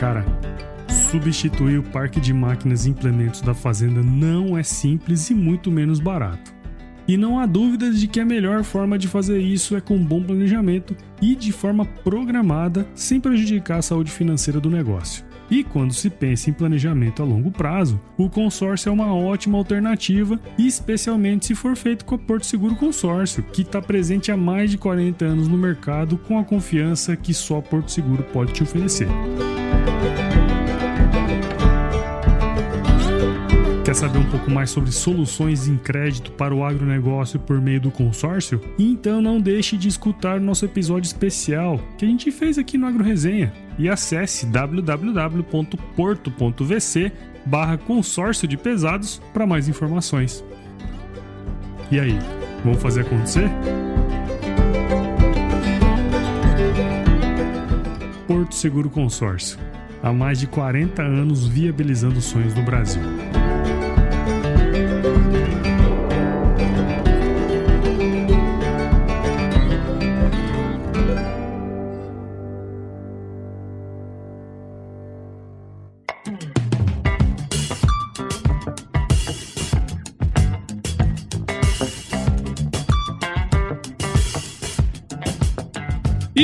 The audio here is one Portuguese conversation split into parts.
Cara, substituir o parque de máquinas e implementos da fazenda não é simples e muito menos barato. E não há dúvidas de que a melhor forma de fazer isso é com bom planejamento e de forma programada, sem prejudicar a saúde financeira do negócio. E quando se pensa em planejamento a longo prazo, o consórcio é uma ótima alternativa, especialmente se for feito com a Porto Seguro Consórcio, que está presente há mais de 40 anos no mercado com a confiança que só Porto Seguro pode te oferecer. Quer saber um pouco mais sobre soluções em crédito para o agronegócio por meio do consórcio? Então não deixe de escutar o nosso episódio especial que a gente fez aqui no Agro Resenha e acesse www.porto.vc barra consórcio de pesados para mais informações. E aí, vamos fazer acontecer? Porto Seguro Consórcio. Há mais de 40 anos viabilizando sonhos no Brasil.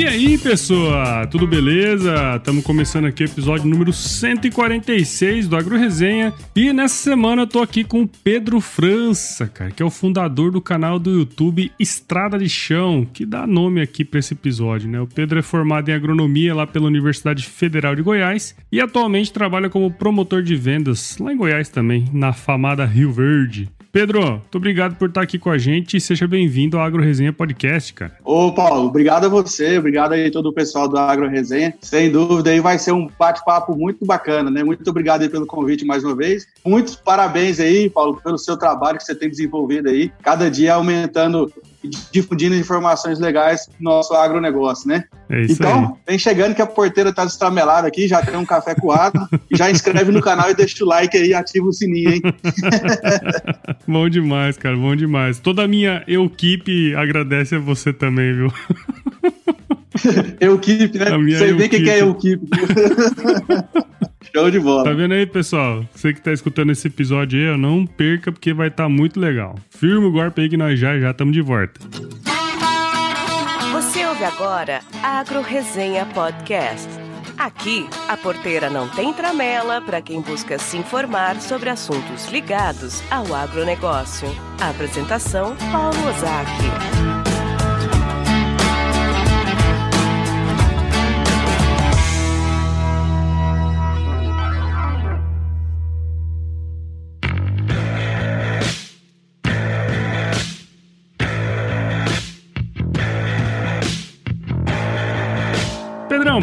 E aí, pessoal, tudo beleza? Estamos começando aqui o episódio número 146 do Agro Resenha. E nessa semana eu tô aqui com o Pedro França, cara, que é o fundador do canal do YouTube Estrada de Chão, que dá nome aqui para esse episódio, né? O Pedro é formado em agronomia lá pela Universidade Federal de Goiás e atualmente trabalha como promotor de vendas lá em Goiás também, na famada Rio Verde. Pedro, muito obrigado por estar aqui com a gente e seja bem-vindo ao Agro Resenha Podcast, cara. Ô, Paulo, obrigado a você, obrigado aí a todo o pessoal do Agro Resenha. Sem dúvida, aí vai ser um bate-papo muito bacana, né? Muito obrigado aí pelo convite mais uma vez. Muitos parabéns aí, Paulo, pelo seu trabalho que você tem desenvolvido aí, cada dia aumentando difundindo informações legais no nosso agronegócio, né? É isso então, aí. vem chegando que a porteira tá destramelada aqui, já tem um café coado, já inscreve no canal e deixa o like aí, ativa o sininho, hein? bom demais, cara, bom demais. Toda a minha equipe agradece a você também, viu? Equipe, né? Você vê o que é equipe. Show de bola. Tá vendo aí, pessoal? Você que tá escutando esse episódio aí, não perca porque vai estar tá muito legal. Firma o golpe aí que nós já já estamos de volta. Você ouve agora Agro Resenha Podcast. Aqui, a porteira não tem tramela para quem busca se informar sobre assuntos ligados ao agronegócio. A apresentação, Paulo Ozaki.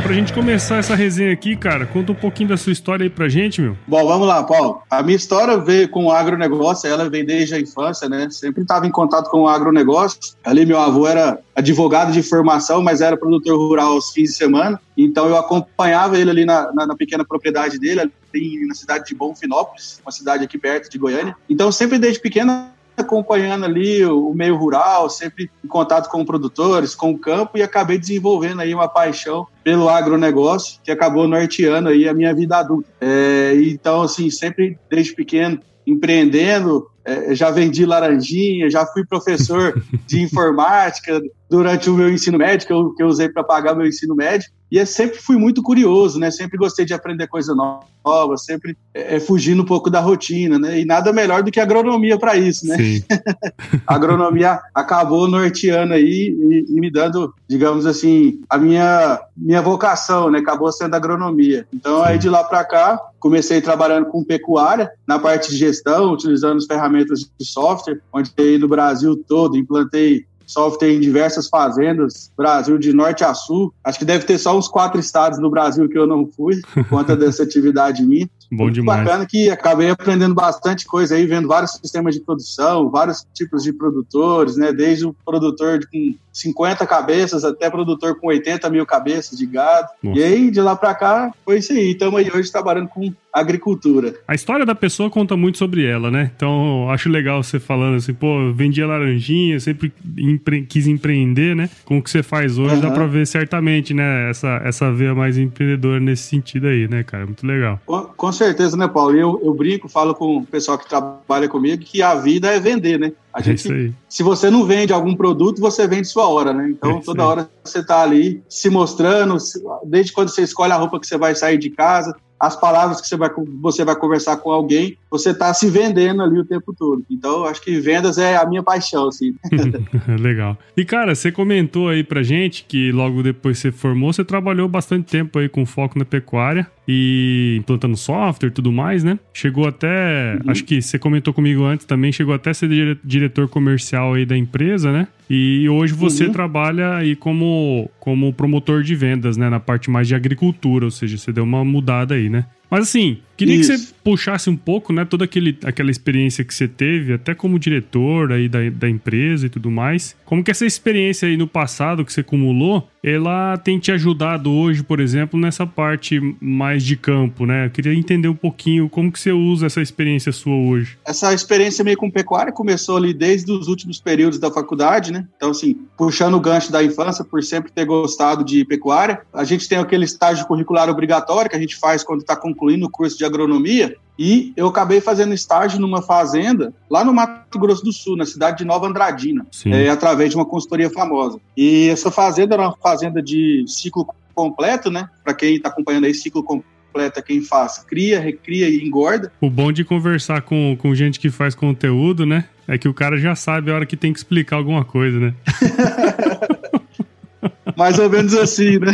Pra gente começar essa resenha aqui, cara, conta um pouquinho da sua história aí pra gente, meu. Bom, vamos lá, Paulo. A minha história veio com o agronegócio, ela vem desde a infância, né? Sempre estava em contato com o agronegócio. Ali meu avô era advogado de formação, mas era produtor rural aos fins de semana. Então eu acompanhava ele ali na, na, na pequena propriedade dele, ali na cidade de Bonfinópolis, uma cidade aqui perto de Goiânia. Então sempre desde pequena acompanhando ali o meio rural, sempre em contato com produtores, com o campo, e acabei desenvolvendo aí uma paixão pelo agronegócio, que acabou norteando aí a minha vida adulta. É, então, assim, sempre desde pequeno, empreendendo, já vendi laranjinha, já fui professor de informática durante o meu ensino médio, que eu, que eu usei para pagar meu ensino médio, e eu sempre fui muito curioso, né? Sempre gostei de aprender coisa nova, sempre é, fugindo um pouco da rotina, né? E nada melhor do que agronomia para isso, né? a agronomia acabou norteando aí e, e, me dando, digamos assim, a minha minha vocação, né? Acabou sendo agronomia. Então Sim. aí de lá para cá comecei trabalhando com pecuária na parte de gestão, utilizando as ferramentas de software, onde no Brasil todo implantei software em diversas fazendas, Brasil de norte a sul. Acho que deve ter só uns quatro estados no Brasil que eu não fui, por conta dessa atividade minha. Bom Muito demais. Bacana que acabei aprendendo bastante coisa aí, vendo vários sistemas de produção, vários tipos de produtores, né? Desde o produtor com 50 cabeças até produtor com 80 mil cabeças de gado. Nossa. E aí, de lá para cá, foi isso aí. Estamos aí hoje trabalhando com agricultura. A história da pessoa conta muito sobre ela, né? Então, acho legal você falando assim, pô, vendia laranjinha, sempre empre quis empreender, né? Com o que você faz hoje, uhum. dá pra ver certamente, né? Essa, essa veia mais empreendedora nesse sentido aí, né, cara? Muito legal. Com, com certeza, né, Paulo? Eu, eu brinco, falo com o pessoal que trabalha comigo que a vida é vender, né? A é gente, é se você não vende algum produto, você vende sua hora, né? Então, é toda aí. hora você está ali se mostrando, desde quando você escolhe a roupa que você vai sair de casa, as palavras que você vai, você vai conversar com alguém, você está se vendendo ali o tempo todo. Então, acho que vendas é a minha paixão, assim. Legal. E, cara, você comentou aí pra gente que logo depois que você formou, você trabalhou bastante tempo aí com foco na pecuária e implantando software e tudo mais, né? Chegou até, uhum. acho que você comentou comigo antes também, chegou até a ser diretor comercial aí da empresa, né? E hoje você uhum. trabalha aí como, como promotor de vendas, né? Na parte mais de agricultura, ou seja, você deu uma mudada aí, né? Mas assim, queria Isso. que você puxasse um pouco, né, toda aquele, aquela experiência que você teve, até como diretor aí da, da empresa e tudo mais. Como que essa experiência aí no passado que você acumulou, ela tem te ajudado hoje, por exemplo, nessa parte mais de campo, né? Eu queria entender um pouquinho como que você usa essa experiência sua hoje. Essa experiência meio com pecuária começou ali desde os últimos períodos da faculdade, né? Então, assim, puxando o gancho da infância, por sempre ter gostado de pecuária, a gente tem aquele estágio curricular obrigatório que a gente faz quando está concluindo o curso de agronomia, e eu acabei fazendo estágio numa fazenda lá no Mato Grosso do Sul, na cidade de Nova Andradina, é, através de uma consultoria famosa. E essa fazenda era uma fazenda de ciclo completo, né? Para quem está acompanhando aí, ciclo completo é quem faz cria, recria e engorda. O bom de conversar com, com gente que faz conteúdo, né? É que o cara já sabe a hora que tem que explicar alguma coisa, né? Mais ou menos assim, né?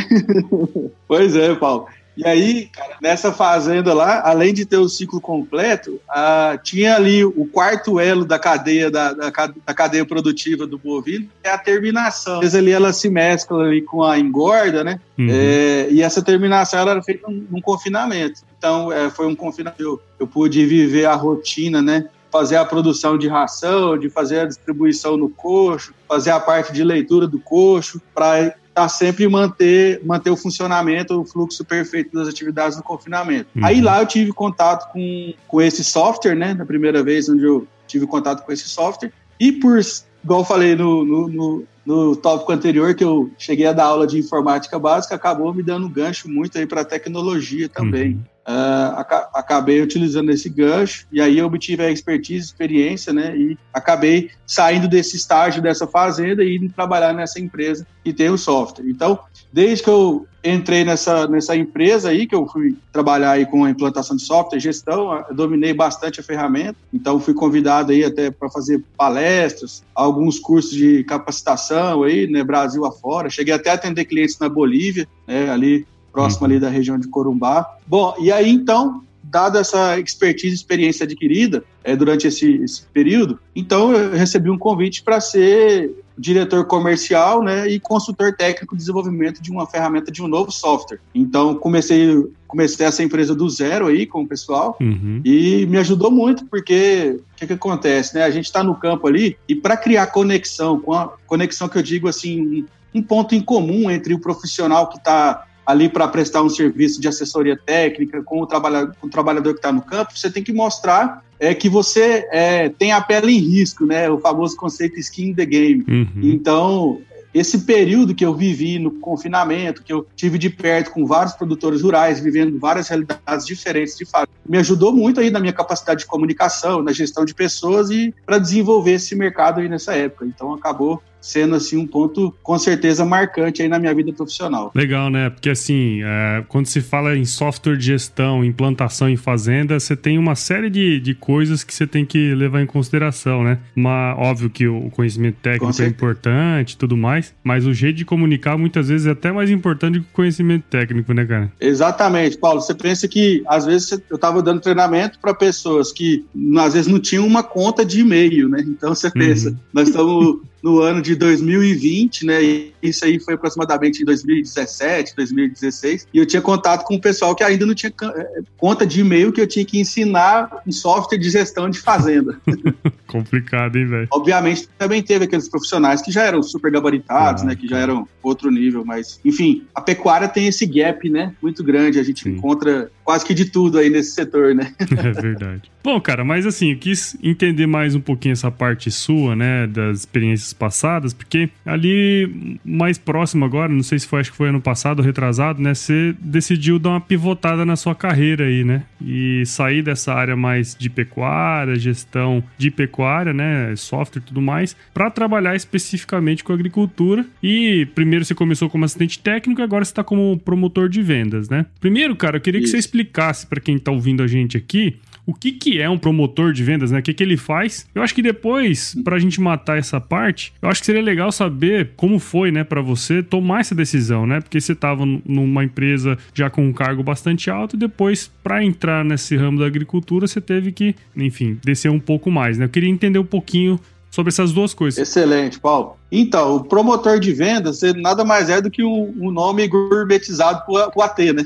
pois é, Paulo. E aí, cara, nessa fazenda lá, além de ter o ciclo completo, ah, tinha ali o quarto elo da cadeia da, da, da, cadeia produtiva do bovino, é a terminação. Às vezes ali ela se mescla ali com a engorda, né? Uhum. É, e essa terminação ela era feita num, num confinamento. Então, é, foi um confinamento. Eu, eu pude viver a rotina, né? fazer a produção de ração, de fazer a distribuição no coxo, fazer a parte de leitura do coxo, para tá sempre manter, manter o funcionamento, o fluxo perfeito das atividades no confinamento. Uhum. Aí lá eu tive contato com, com esse software, né? Na primeira vez onde eu tive contato com esse software. E por, igual eu falei no, no, no, no tópico anterior, que eu cheguei a dar aula de informática básica, acabou me dando gancho muito aí para tecnologia também. Uhum. Uh, acabei utilizando esse gancho e aí eu obtive a expertise, experiência, né? E acabei saindo desse estágio dessa fazenda e indo trabalhar nessa empresa que tem o software. Então, desde que eu entrei nessa, nessa empresa aí, que eu fui trabalhar aí com a implantação de software, gestão, dominei bastante a ferramenta. Então, fui convidado aí até para fazer palestras, alguns cursos de capacitação aí, né? Brasil afora. Cheguei até a atender clientes na Bolívia, né? Ali próximo uhum. ali da região de Corumbá. Bom, e aí então, dada essa expertise e experiência adquirida é, durante esse, esse período, então eu recebi um convite para ser diretor comercial né, e consultor técnico de desenvolvimento de uma ferramenta de um novo software. Então comecei comecei essa empresa do zero aí com o pessoal uhum. e me ajudou muito porque o que, que acontece, né? A gente está no campo ali e para criar conexão, com a conexão que eu digo assim, um ponto em comum entre o profissional que está ali para prestar um serviço de assessoria técnica com o, trabalhador, com o trabalhador que está no campo, você tem que mostrar é, que você é, tem a pele em risco, né? O famoso conceito skin in the game. Uhum. Então, esse período que eu vivi no confinamento, que eu tive de perto com vários produtores rurais, vivendo várias realidades diferentes de fato, me ajudou muito aí na minha capacidade de comunicação, na gestão de pessoas e para desenvolver esse mercado aí nessa época. Então acabou sendo assim um ponto com certeza marcante aí na minha vida profissional. Legal, né? Porque assim, é, quando se fala em software de gestão, implantação em fazenda, você tem uma série de, de coisas que você tem que levar em consideração, né? Uma, óbvio que o conhecimento técnico é importante tudo mais, mas o jeito de comunicar muitas vezes é até mais importante do que o conhecimento técnico, né, cara? Exatamente, Paulo. Você pensa que às vezes eu estava dando treinamento para pessoas que às vezes não tinham uma conta de e-mail, né? Então você pensa, uhum. nós estamos no ano de 2020, né? E isso aí foi aproximadamente em 2017, 2016. E eu tinha contato com o pessoal que ainda não tinha eh, conta de e-mail que eu tinha que ensinar um software de gestão de fazenda. Complicado, hein, velho? Obviamente, também teve aqueles profissionais que já eram super gabaritados, ah, né? Que já eram outro nível, mas, enfim, a pecuária tem esse gap, né? Muito grande. A gente Sim. encontra quase que de tudo aí nesse setor, né? É verdade. Bom, cara, mas assim, eu quis entender mais um pouquinho essa parte sua, né, das experiências passadas, porque ali mais próximo agora, não sei se foi, acho que foi ano passado retrasado, né, você decidiu dar uma pivotada na sua carreira aí, né, e sair dessa área mais de pecuária, gestão de pecuária, né, software e tudo mais, para trabalhar especificamente com agricultura. E primeiro você começou como assistente técnico e agora você está como promotor de vendas, né? Primeiro, cara, eu queria Isso. que você explicasse para quem está ouvindo a gente aqui o que, que é um promotor de vendas, né? O que, que ele faz. Eu acho que depois, para a gente matar essa parte, eu acho que seria legal saber como foi, né, para você tomar essa decisão, né? Porque você estava numa empresa já com um cargo bastante alto e depois, para entrar nesse ramo da agricultura, você teve que, enfim, descer um pouco mais, né? Eu queria entender um pouquinho sobre essas duas coisas. Excelente, Paulo. Então, o promotor de vendas nada mais é do que um, um nome gourmetizado para o AT, né?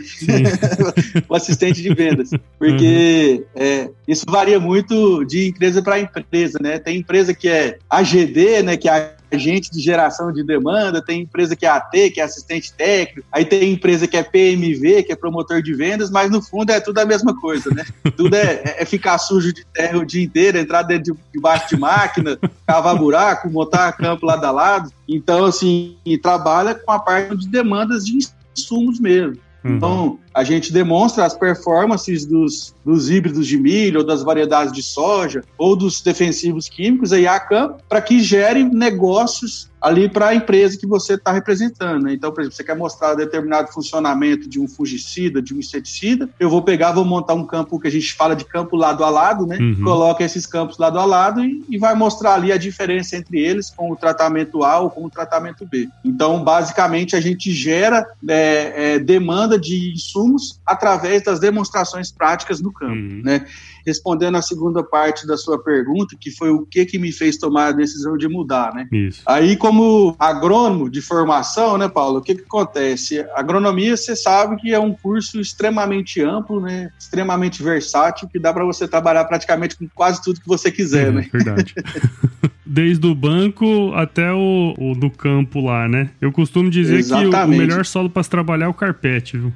o assistente de vendas. Porque uhum. é, isso varia muito de empresa para empresa, né? Tem empresa que é AGD, né? Que é agente de geração de demanda, tem empresa que é AT, que é assistente técnico, aí tem empresa que é PMV, que é promotor de vendas, mas no fundo é tudo a mesma coisa, né? Tudo é, é, é ficar sujo de terra o dia inteiro, entrar dentro de, debaixo de máquina, cavar buraco, montar campo lado a lado. Então, assim, trabalha com a parte de demandas de insumos mesmo. Uhum. Então, a gente demonstra as performances dos, dos híbridos de milho, ou das variedades de soja, ou dos defensivos químicos aí a campo, para que gere negócios ali para a empresa que você está representando. Né? Então, por exemplo, você quer mostrar determinado funcionamento de um fungicida, de um inseticida, eu vou pegar, vou montar um campo que a gente fala de campo lado a lado, né? Uhum. Coloca esses campos lado a lado e, e, vai mostrar ali a diferença entre eles com o tratamento A ou com o tratamento B. Então, basicamente, a gente gera é, é, demanda de insumos através das demonstrações práticas no campo, uhum. né? respondendo a segunda parte da sua pergunta, que foi o que que me fez tomar a decisão de mudar, né? Isso. Aí, como agrônomo de formação, né, Paulo, o que que acontece? Agronomia, você sabe que é um curso extremamente amplo, né? Extremamente versátil, que dá para você trabalhar praticamente com quase tudo que você quiser, é, né? Verdade. Desde o banco até o, o, do campo lá, né? Eu costumo dizer Exatamente. que o, o melhor solo para se trabalhar é o carpete, viu?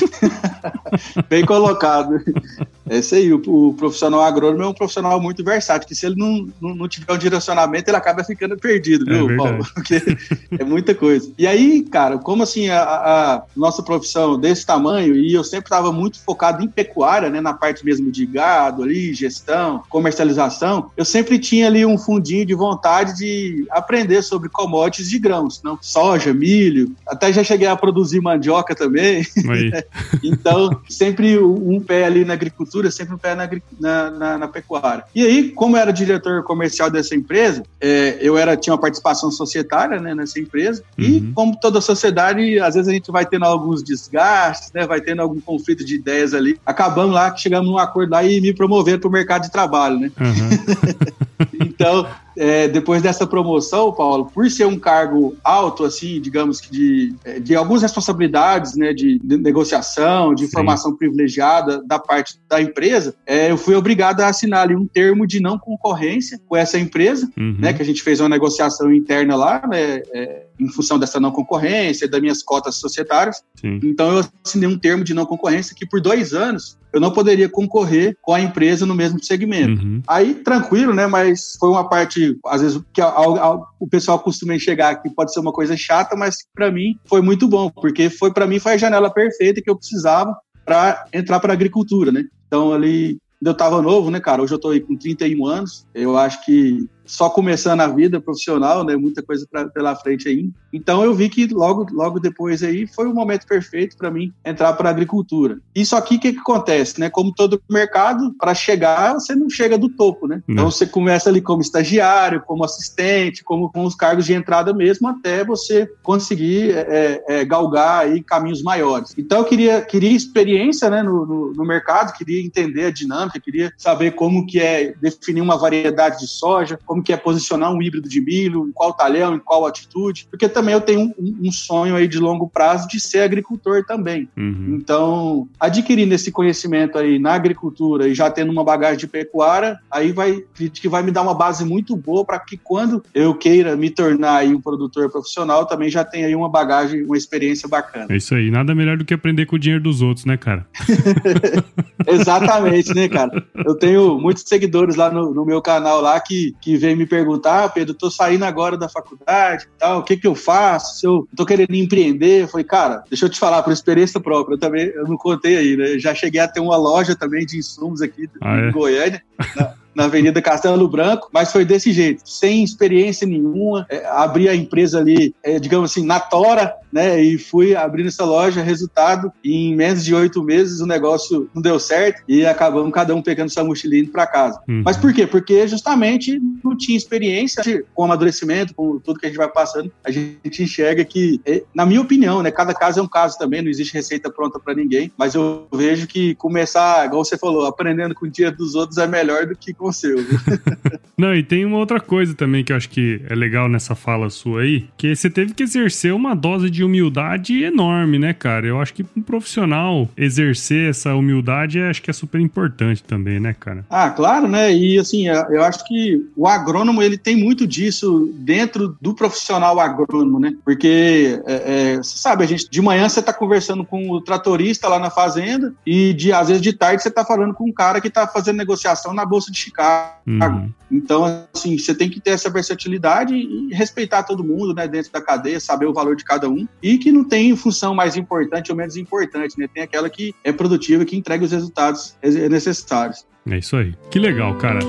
Bem colocado. É isso aí, o, o, profissional agrônomo é um profissional muito versátil, que se ele não, não, não tiver um direcionamento, ele acaba ficando perdido, viu, é Paulo? Porque é muita coisa. E aí, cara, como assim a, a nossa profissão desse tamanho, e eu sempre estava muito focado em pecuária, né, na parte mesmo de gado ali, gestão, comercialização, eu sempre tinha ali um fundinho de vontade de aprender sobre commodities de grãos, não? soja, milho, até já cheguei a produzir mandioca também. então, sempre um pé ali na agricultura, sempre um pé na, na, na, na pecuária. E aí, como eu era diretor comercial dessa empresa, é, eu era tinha uma participação societária né, nessa empresa, uhum. e como toda sociedade, às vezes a gente vai tendo alguns desgastes, né, vai tendo algum conflito de ideias ali. Acabamos lá, que chegamos num acordo lá e me promoveram para o mercado de trabalho, né? Uhum. então, é, depois dessa promoção, Paulo, por ser um cargo alto, assim, digamos que de, é, de algumas responsabilidades, né, de, de negociação, de informação Sim. privilegiada da parte da empresa, é, eu fui obrigado a assinar ali um termo de não concorrência com essa empresa, uhum. né, que a gente fez uma negociação interna lá, né, é, em função dessa não concorrência, das minhas cotas societárias. Sim. Então eu assinei um termo de não concorrência que por dois anos eu não poderia concorrer com a empresa no mesmo segmento. Uhum. Aí, tranquilo, né? Mas foi uma parte, às vezes, que o pessoal costuma enxergar que pode ser uma coisa chata, mas para mim foi muito bom, porque foi para mim foi a janela perfeita que eu precisava para entrar para a agricultura, né? Então, ali, eu estava novo, né, cara? Hoje eu estou aí com 31 anos. Eu acho que só começando a vida profissional, né? Muita coisa pra, pela frente aí. Então eu vi que logo, logo depois aí foi o momento perfeito para mim entrar para a agricultura. Isso aqui o que, que acontece, né? Como todo mercado, para chegar você não chega do topo, né? Não. Então você começa ali como estagiário, como assistente, como com os cargos de entrada mesmo, até você conseguir é, é, é galgar aí caminhos maiores. Então eu queria queria experiência, né? No, no, no mercado, queria entender a dinâmica, queria saber como que é definir uma variedade de soja, como como que é posicionar um híbrido de milho, em qual talhão, em qual atitude, porque também eu tenho um, um sonho aí de longo prazo de ser agricultor também. Uhum. Então, adquirindo esse conhecimento aí na agricultura e já tendo uma bagagem de pecuária, aí vai, que vai me dar uma base muito boa para que quando eu queira me tornar aí um produtor profissional, também já tenha aí uma bagagem, uma experiência bacana. É isso aí, nada melhor do que aprender com o dinheiro dos outros, né, cara? Exatamente, né, cara? Eu tenho muitos seguidores lá no, no, meu canal lá que, que vem me perguntar, ah, Pedro, tô saindo agora da faculdade tal, o que que eu faço? Se eu tô querendo empreender, eu falei, cara, deixa eu te falar por experiência própria, eu também, eu não contei aí, né? Eu já cheguei a ter uma loja também de insumos aqui ah, em é? Goiânia. Né? na Avenida Castelo Branco, mas foi desse jeito, sem experiência nenhuma. É, abri a empresa ali, é, digamos assim, na tora, né? E fui abrindo essa loja. Resultado, em menos de oito meses o negócio não deu certo e acabamos cada um pegando sua mochilinha para casa. Uhum. Mas por quê? Porque justamente não tinha experiência com amadurecimento, com tudo que a gente vai passando, a gente enxerga que, é, na minha opinião, né? Cada caso é um caso também, não existe receita pronta para ninguém, mas eu vejo que começar, igual você falou, aprendendo com o dia dos outros é melhor do que não, e tem uma outra coisa também que eu acho que é legal nessa fala sua aí, que você teve que exercer uma dose de de humildade enorme, né, cara? Eu acho que um profissional exercer essa humildade acho que é super importante também, né, cara? Ah, claro, né? E assim, é, eu acho que o agrônomo ele tem muito disso dentro do profissional agrônomo, né? Porque é, é, você sabe, a gente de manhã você está conversando com o tratorista lá na fazenda e de às vezes de tarde você está falando com um cara que está fazendo negociação na bolsa de Chicago. Uhum. Então, assim, você tem que ter essa versatilidade e respeitar todo mundo, né, dentro da cadeia, saber o valor de cada um e que não tem função mais importante ou menos importante, né? Tem aquela que é produtiva, que entrega os resultados necessários. É isso aí. Que legal, cara.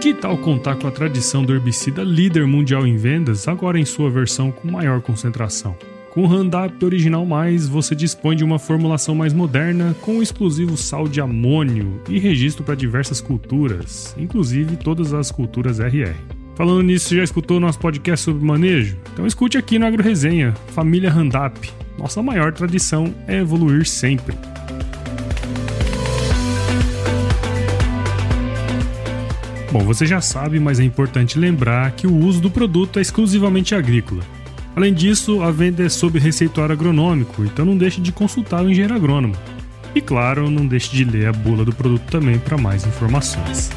Que tal contar com a tradição do herbicida líder mundial em vendas, agora em sua versão com maior concentração? Com o Roundup Original Mais, você dispõe de uma formulação mais moderna com exclusivo sal de amônio e registro para diversas culturas, inclusive todas as culturas RR. Falando nisso, já escutou nosso podcast sobre manejo? Então escute aqui no Agro Resenha, Família Randap. Nossa maior tradição é evoluir sempre. Bom, você já sabe, mas é importante lembrar que o uso do produto é exclusivamente agrícola. Além disso, a venda é sob receituário agronômico, então não deixe de consultar o engenheiro agrônomo. E claro, não deixe de ler a bula do produto também para mais informações.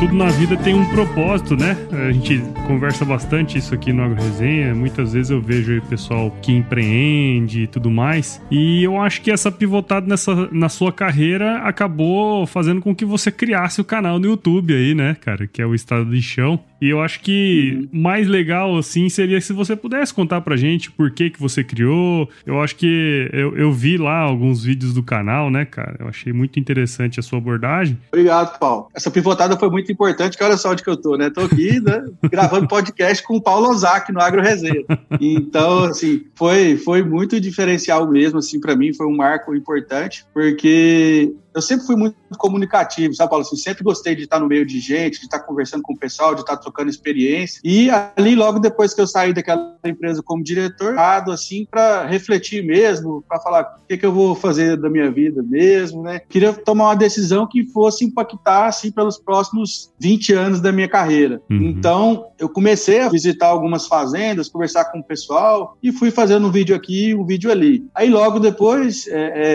tudo na vida tem um propósito, né? A gente conversa bastante isso aqui no Agro Resenha. Muitas vezes eu vejo aí pessoal que empreende e tudo mais. E eu acho que essa pivotada nessa, na sua carreira acabou fazendo com que você criasse o canal no YouTube aí, né, cara? Que é o Estado de Chão. E eu acho que uhum. mais legal, assim, seria se você pudesse contar pra gente por que que você criou. Eu acho que eu, eu vi lá alguns vídeos do canal, né, cara? Eu achei muito interessante a sua abordagem. Obrigado, Paulo. Essa pivotada foi muito importante, que olha só onde que eu tô, né? Tô aqui, né, gravando podcast com o Paulo Ozaki no Agro Resenha. Então, assim, foi, foi muito diferencial mesmo, assim, para mim, foi um marco importante, porque eu sempre fui muito comunicativo, sabe, Paulo? Assim, sempre gostei de estar no meio de gente, de estar conversando com o pessoal, de estar trocando experiência. E ali, logo depois que eu saí daquela empresa como diretor, assim, para refletir mesmo, para falar o que, que eu vou fazer da minha vida mesmo, né? Queria tomar uma decisão que fosse impactar, assim, pelos próximos 20 anos da minha carreira. Uhum. Então, eu comecei a visitar algumas fazendas, conversar com o pessoal e fui fazendo um vídeo aqui, um vídeo ali. Aí, logo depois, é,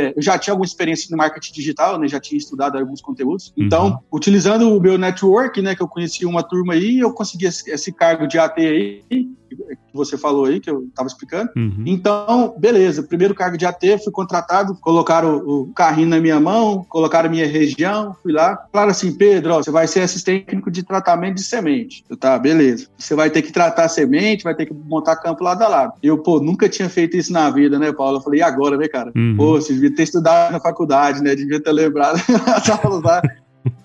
é, eu já tinha alguma experiência no marketing digital né? Já tinha estudado alguns conteúdos. Uhum. Então, utilizando o meu network, né? Que eu conheci uma turma aí, eu consegui esse, esse cargo de AT aí, que você falou aí, que eu estava explicando. Uhum. Então, beleza, primeiro cargo de AT, fui contratado, colocaram o, o, carrinho na minha mão, colocaram a minha região, fui lá. Falaram assim, Pedro, ó, você vai ser assistente técnico de tratamento de semente. Eu, tá, beleza. Você vai ter que tratar semente, vai ter que montar campo lado a lado. Eu, pô, nunca tinha feito isso na vida, né, Paulo? Eu falei, e agora, né, cara? Uhum. Pô, você devia ter estudado na faculdade, né? Devia ter lembrado as aulas lá.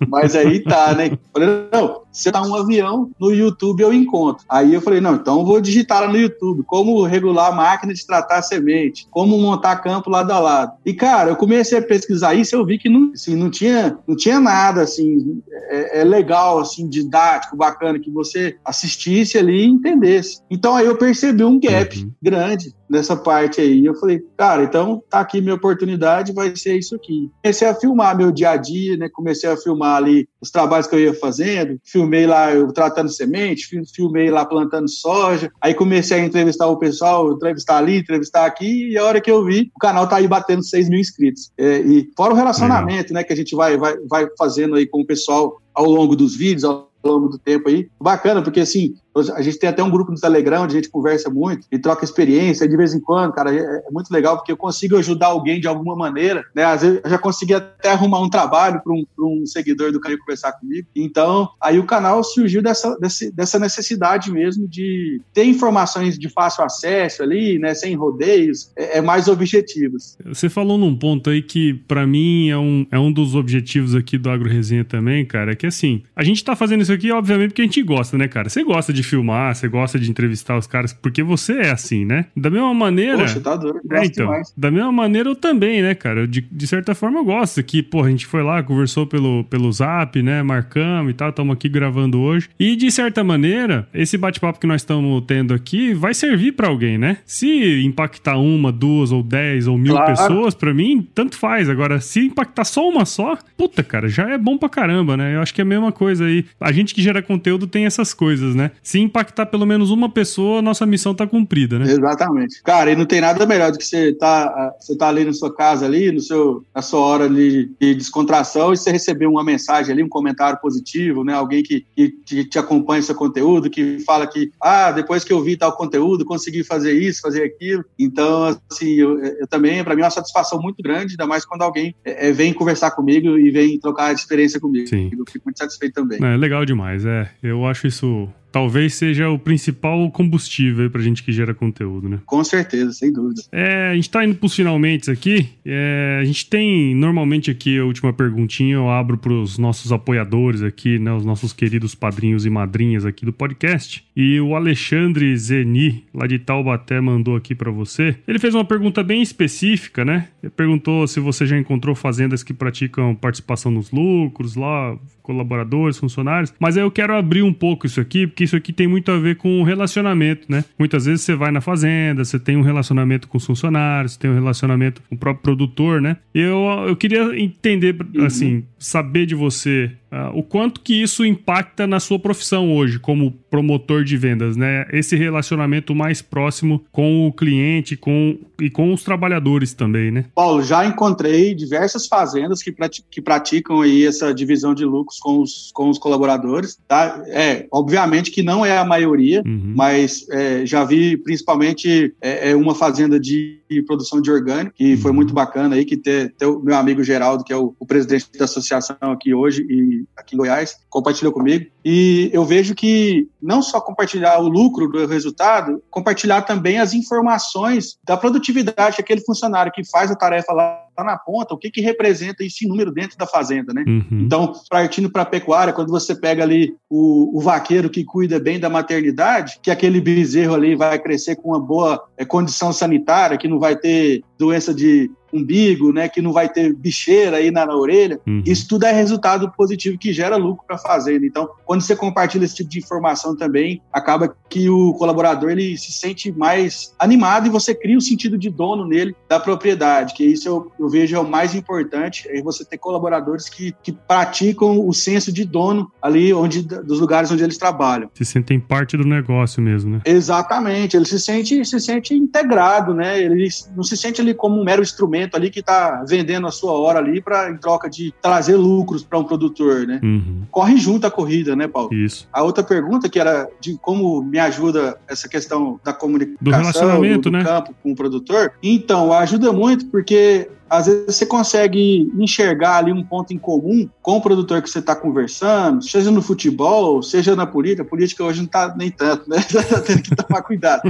Mas aí tá, né? Falei, não, se tá um avião, no YouTube eu encontro. Aí eu falei, não, então eu vou digitar lá no YouTube, como regular a máquina de tratar semente, como montar campo lado a lado. E, cara, eu comecei a pesquisar isso e eu vi que não, assim, não, tinha, não tinha nada, assim, é, é legal, assim, didático, bacana, que você assistisse ali e entendesse. Então aí eu percebi um gap uhum. grande nessa parte aí. Eu falei, cara, então tá aqui minha oportunidade, vai ser isso aqui. Comecei a filmar meu dia a dia, né? Comecei a filmar ali os trabalhos que eu ia fazendo, filmei lá eu tratando semente, filmei lá plantando soja, aí comecei a entrevistar o pessoal, entrevistar ali, entrevistar aqui, e a hora que eu vi, o canal tá aí batendo 6 mil inscritos. É, e fora o relacionamento, né, que a gente vai, vai, vai fazendo aí com o pessoal ao longo dos vídeos, ao longo do tempo aí. Bacana, porque assim, a gente tem até um grupo no Telegram onde a gente conversa muito e troca experiência de vez em quando, cara. É, é muito legal porque eu consigo ajudar alguém de alguma maneira, né? Às vezes eu já consegui até arrumar um trabalho para um, um, seguidor do canal conversar comigo. Então, aí o canal surgiu dessa, dessa necessidade mesmo de ter informações de fácil acesso ali, né? Sem rodeios, é, é mais objetivos. Você falou num ponto aí que, para mim, é um, é um dos objetivos aqui do Agro Resenha também, cara, é que assim, a gente tá fazendo isso aqui, obviamente, porque a gente gosta, né, cara? Você gosta de filmar, você gosta de entrevistar os caras, porque você é assim, né? Da mesma maneira. Poxa, tá duro, é, então, demais. Da mesma maneira eu também, né, cara? De, de certa forma eu gosto que, pô, a gente foi lá, conversou pelo, pelo zap, né? Marcamos e tal, estamos aqui gravando hoje. E de certa maneira, esse bate-papo que nós estamos tendo aqui vai servir para alguém, né? Se impactar uma, duas ou dez ou mil claro. pessoas, para mim, tanto faz. Agora, se impactar só uma só, puta, cara, já é bom pra caramba, né? Eu acho que é a mesma coisa aí. A gente que gera conteúdo tem essas coisas, né? Se impactar pelo menos uma pessoa, nossa missão tá cumprida, né? Exatamente. Cara, e não tem nada melhor do que você tá, você tá ali na sua casa, ali, no seu, na sua hora de, de descontração, e você receber uma mensagem ali, um comentário positivo, né? Alguém que, que te, acompanha seu conteúdo, que fala que, ah, depois que eu vi tal conteúdo, consegui fazer isso, fazer aquilo. Então, assim, eu, eu também, para mim, é uma satisfação muito grande, ainda mais quando alguém é, é, vem conversar comigo e vem trocar experiência comigo. Sim. Eu fico muito satisfeito também. É legal demais, é. Eu acho isso talvez seja o principal combustível pra gente que gera conteúdo, né? Com certeza, sem dúvida. É, a gente tá indo pros finalmente aqui. É, a gente tem, normalmente aqui, a última perguntinha eu abro pros nossos apoiadores aqui, né? Os nossos queridos padrinhos e madrinhas aqui do podcast. E o Alexandre Zeni, lá de Taubaté, mandou aqui para você. Ele fez uma pergunta bem específica, né? Ele perguntou se você já encontrou fazendas que praticam participação nos lucros, lá, colaboradores, funcionários. Mas aí eu quero abrir um pouco isso aqui, porque isso aqui tem muito a ver com relacionamento, né? Muitas vezes você vai na fazenda, você tem um relacionamento com os funcionários, tem um relacionamento com o próprio produtor, né? Eu, eu queria entender, uhum. assim, saber de você uh, o quanto que isso impacta na sua profissão hoje como promotor de vendas, né? Esse relacionamento mais próximo com o cliente com, e com os trabalhadores também, né? Paulo, já encontrei diversas fazendas que, prati que praticam aí essa divisão de lucros com os, com os colaboradores, tá? É, obviamente que não é a maioria, uhum. mas é, já vi principalmente é, é uma fazenda de produção de orgânico, que foi uhum. muito bacana aí, que ter, ter o meu amigo Geraldo, que é o, o presidente da associação aqui hoje e aqui em Goiás, compartilhou comigo. E eu vejo que não só compartilhar o lucro do resultado, compartilhar também as informações da produtividade daquele funcionário que faz a tarefa lá na ponta, o que, que representa esse número dentro da fazenda, né? Uhum. Então, partindo para a pecuária, quando você pega ali o, o, vaqueiro que cuida bem da maternidade, que aquele bezerro ali vai crescer com uma boa é, condição sanitária, que não vai ter doença de umbigo, né, que não vai ter bicheira aí na, na orelha. Uhum. Isso tudo é resultado positivo que gera lucro para a fazenda. Então, quando você compartilha esse tipo de informação também, acaba que o colaborador ele se sente mais animado e você cria um sentido de dono nele da propriedade, que isso eu, eu vejo é o mais importante, é você ter colaboradores que, que praticam o senso de dono ali onde dos lugares onde eles trabalham. Se sentem parte do negócio mesmo, né? Exatamente, ele se sente se sente integrado, né? Ele não se sente ali como um mero instrumento ali que está vendendo a sua hora ali para em troca de trazer lucros para um produtor, né? Uhum. Corre junto a corrida, né, Paulo? Isso. A outra pergunta que era de como me ajuda essa questão da comunicação do relacionamento, do, do né? campo com o produtor. Então, ajuda muito porque às vezes você consegue enxergar ali um ponto em comum com o produtor que você está conversando, seja no futebol, seja na política. Política hoje não está nem tanto, né? Tá tendo que tomar cuidado.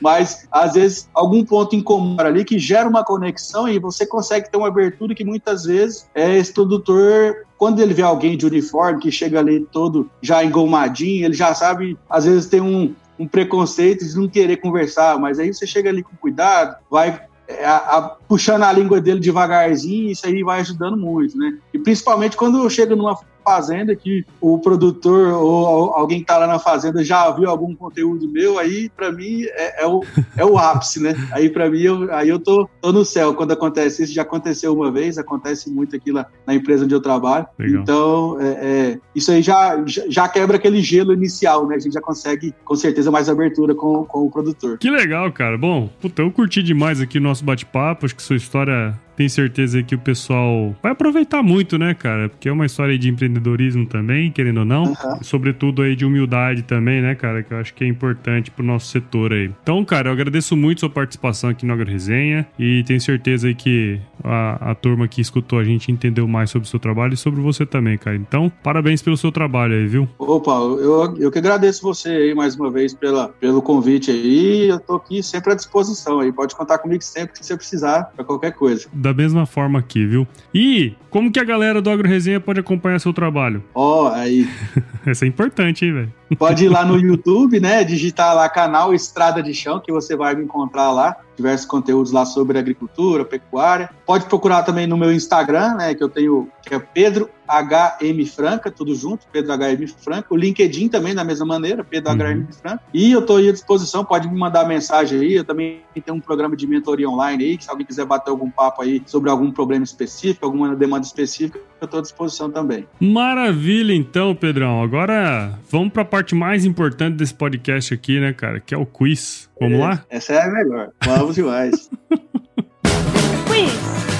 Mas, às vezes, algum ponto em comum ali que gera uma conexão e você consegue ter uma abertura que muitas vezes é esse produtor quando ele vê alguém de uniforme que chega ali todo já engomadinho, ele já sabe, às vezes tem um, um preconceito de não querer conversar, mas aí você chega ali com cuidado, vai é, a, puxando a língua dele devagarzinho, isso aí vai ajudando muito, né? E principalmente quando chega numa fazenda que o produtor ou alguém que está lá na fazenda já viu algum conteúdo meu, aí para mim é, é, o, é o ápice, né? Aí para mim, eu, aí eu tô, tô no céu quando acontece isso. Já aconteceu uma vez, acontece muito aqui lá na empresa onde eu trabalho. Legal. Então, é, é, isso aí já, já quebra aquele gelo inicial, né? A gente já consegue, com certeza, mais abertura com, com o produtor. Que legal, cara. Bom, puta, eu curti demais aqui o nosso bate-papo. Que sua história tenho certeza que o pessoal vai aproveitar muito, né, cara? Porque é uma história de empreendedorismo também, querendo ou não. Uhum. Sobretudo aí de humildade também, né, cara? Que eu acho que é importante pro nosso setor aí. Então, cara, eu agradeço muito sua participação aqui no Agro Resenha e tenho certeza aí que a, a turma que escutou a gente entendeu mais sobre o seu trabalho e sobre você também, cara. Então, parabéns pelo seu trabalho aí, viu? Ô, Paulo, eu, eu que agradeço você aí mais uma vez pela, pelo convite aí. Eu tô aqui sempre à disposição aí. Pode contar comigo sempre que você precisar para qualquer coisa da mesma forma aqui, viu? E como que a galera do Agro Resenha pode acompanhar seu trabalho? Ó, oh, aí. Essa é importante, hein, velho? Pode ir lá no YouTube, né? Digitar lá canal Estrada de Chão, que você vai me encontrar lá. Diversos conteúdos lá sobre agricultura, pecuária. Pode procurar também no meu Instagram, né? Que eu tenho, que é Pedro HM Franca, tudo junto, Pedro HM Franca. O LinkedIn também, da mesma maneira, Pedro uhum. HM Franca. E eu estou aí à disposição, pode me mandar mensagem aí. Eu também tenho um programa de mentoria online aí, que se alguém quiser bater algum papo aí sobre algum problema específico, alguma demanda específica, eu estou à disposição também. Maravilha, então, Pedrão. Agora vamos para parte mais importante desse podcast aqui, né, cara? Que é o quiz. Vamos é, lá? Essa é a melhor. Vamos demais. quiz.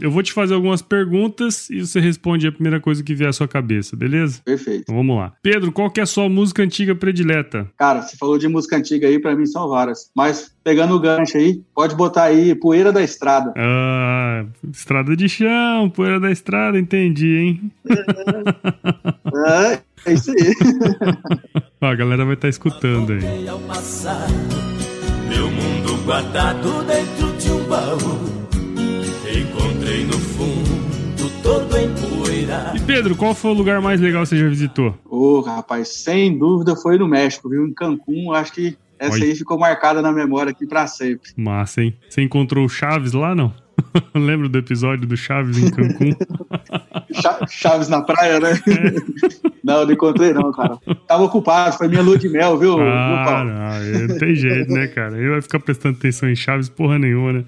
Eu vou te fazer algumas perguntas e você responde a primeira coisa que vier à sua cabeça, beleza? Perfeito. Então vamos lá. Pedro, qual que é a sua música antiga predileta? Cara, você falou de música antiga aí, para mim são várias. Mas pegando o gancho aí, pode botar aí Poeira da Estrada. Ah, Estrada de Chão, Poeira da Estrada, entendi, hein? É, é isso aí. a galera vai estar tá escutando aí. Meu mundo guardado dentro de um baú Pedro, qual foi o lugar mais legal que você já visitou? Ô, oh, rapaz, sem dúvida foi no México, viu? Em Cancún, acho que essa Oi. aí ficou marcada na memória aqui pra sempre. Massa, hein? Você encontrou o Chaves lá, não? Lembro do episódio do Chaves em Cancún? Chaves na praia, né? É. Não, não encontrei não, cara. Tava ocupado, foi minha lua de mel, viu? Ah, não, não tem jeito, né, cara? Ele vai ficar prestando atenção em Chaves porra nenhuma, né?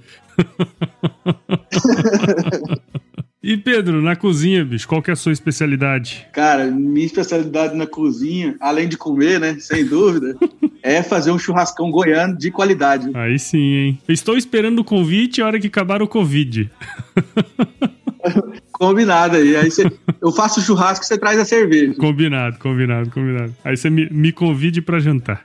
E Pedro, na cozinha, bicho, qual que é a sua especialidade? Cara, minha especialidade na cozinha, além de comer, né, sem dúvida, é fazer um churrascão goiano de qualidade. Aí sim, hein? estou esperando o convite a hora que acabar o Covid. Combinado aí. Aí cê, eu faço o churrasco e você traz a cerveja. Combinado, combinado, combinado. Aí você me, me convide para jantar.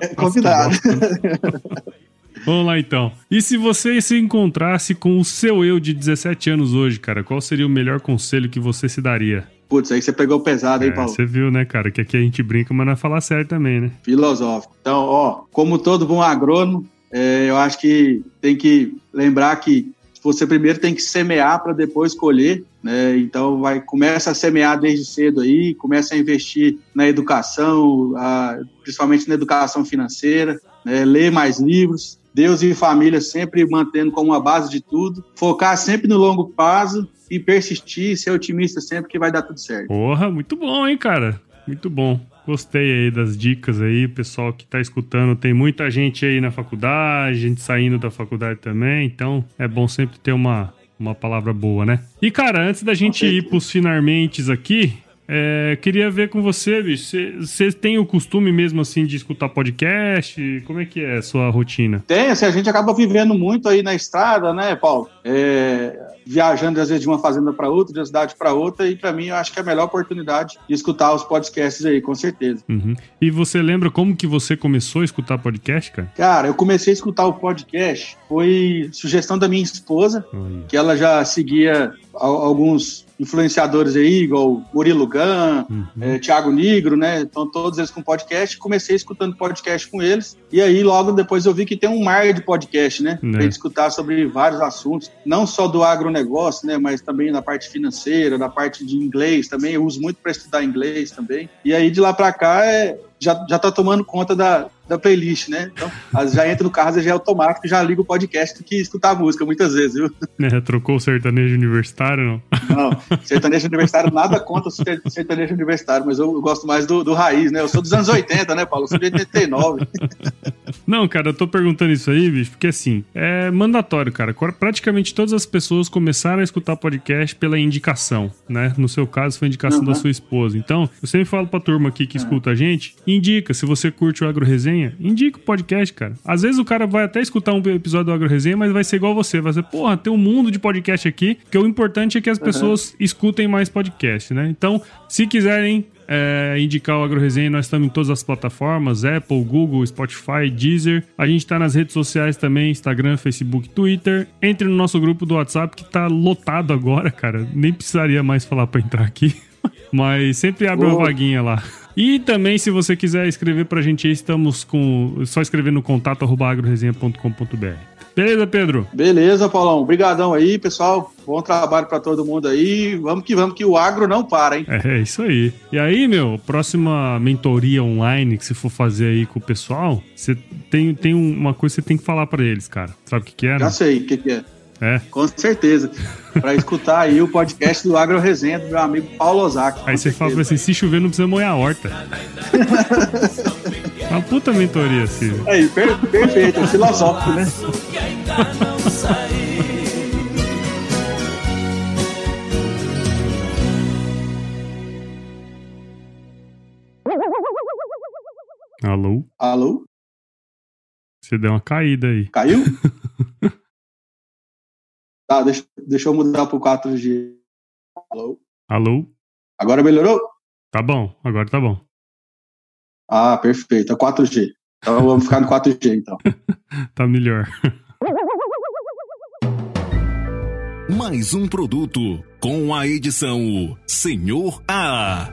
É, combinado. Vamos lá então. E se você se encontrasse com o seu eu de 17 anos hoje, cara, qual seria o melhor conselho que você se daria? Putz, aí você pegou pesado, hein, é, Paulo? Você viu, né, cara? Que aqui a gente brinca, mas não é falar sério também, né? Filosófico. Então, ó, como todo bom agrônomo, é, eu acho que tem que lembrar que você primeiro tem que semear para depois colher, né? Então vai começa a semear desde cedo aí, começa a investir na educação, a, principalmente na educação financeira, né? ler mais livros, Deus e família sempre mantendo como uma base de tudo, focar sempre no longo prazo e persistir, ser otimista sempre que vai dar tudo certo. Porra, muito bom, hein, cara? Muito bom. Gostei aí das dicas aí, pessoal que tá escutando. Tem muita gente aí na faculdade, gente saindo da faculdade também, então é bom sempre ter uma, uma palavra boa, né? E, cara, antes da gente ir pros finalmente aqui, é, queria ver com você, bicho. Você tem o costume mesmo assim de escutar podcast? Como é que é a sua rotina? Tem, assim, a gente acaba vivendo muito aí na estrada, né, Paulo? É, viajando às vezes de uma fazenda para outra, de uma cidade para outra, e para mim eu acho que é a melhor oportunidade de escutar os podcasts aí, com certeza. Uhum. E você lembra como que você começou a escutar podcast, cara? Cara, eu comecei a escutar o podcast, foi sugestão da minha esposa, que ela já seguia alguns influenciadores aí, igual Murilo Gun, uhum. é, Thiago Negro, né? Então, todos eles com podcast. Comecei escutando podcast com eles. E aí, logo depois, eu vi que tem um mar de podcast, né? Né. Pra escutar sobre vários assuntos, não só do agronegócio, né? Mas também na parte financeira, na parte de inglês também. Eu uso muito para estudar inglês também. E aí, de lá para cá, é, já, já tá tomando conta da, da playlist, né? Então, já entra no carro, já é automático, já liga o podcast do que escutar a música, muitas vezes, viu? É, trocou o sertanejo universitário, não? Não, sertanejo universitário, nada contra o sertanejo universitário, mas eu, gosto mais do, do, raiz, né? Eu sou dos anos 80, né, Paulo? Eu sou de 89. Não, cara, eu tô perguntando isso aí, bicho, porque assim, é mandatório, cara. Praticamente todas as pessoas começaram a escutar podcast pela indicação, né? No seu caso, foi a indicação uhum. da sua esposa. Então, eu sempre falo pra turma aqui que uhum. escuta a gente, indica, se você curte o Agro Resenha, Resenha, indica o podcast, cara. Às vezes o cara vai até escutar um episódio do Agro Resenha, mas vai ser igual você. Vai ser, porra, tem um mundo de podcast aqui, que o importante é que as uhum. pessoas escutem mais podcast, né? Então, se quiserem é, indicar o Agro Resenha, nós estamos em todas as plataformas: Apple, Google, Spotify, Deezer. A gente está nas redes sociais também: Instagram, Facebook, Twitter. Entre no nosso grupo do WhatsApp que tá lotado agora, cara. Nem precisaria mais falar para entrar aqui. Mas sempre abre uma vaguinha lá. E também, se você quiser escrever pra gente aí, estamos com. Só escrever no contato agroresenha.com.br. Beleza, Pedro? Beleza, Paulão. Obrigadão aí, pessoal. Bom trabalho para todo mundo aí. Vamos que vamos, que o agro não para, hein? É, é, isso aí. E aí, meu, próxima mentoria online que você for fazer aí com o pessoal, você tem, tem uma coisa que você tem que falar para eles, cara. Sabe o que, que é? Já né? sei o que, que é. É. Com certeza. Para escutar aí o podcast do Agro Resenha do meu amigo Paulo Ozaki. Aí você fala assim: se chover, não precisa molhar a horta. Uma puta mentoria, assim. Aí, per perfeito, é filosófico, né? Alô? Alô? Você deu uma caída aí. Caiu? Tá, deixa, deixa eu mudar pro 4G. Alô? Alô? Agora melhorou? Tá bom, agora tá bom. Ah, perfeito. É 4G. Então vamos ficar no 4G, então. tá melhor. Mais um produto com a edição Senhor A.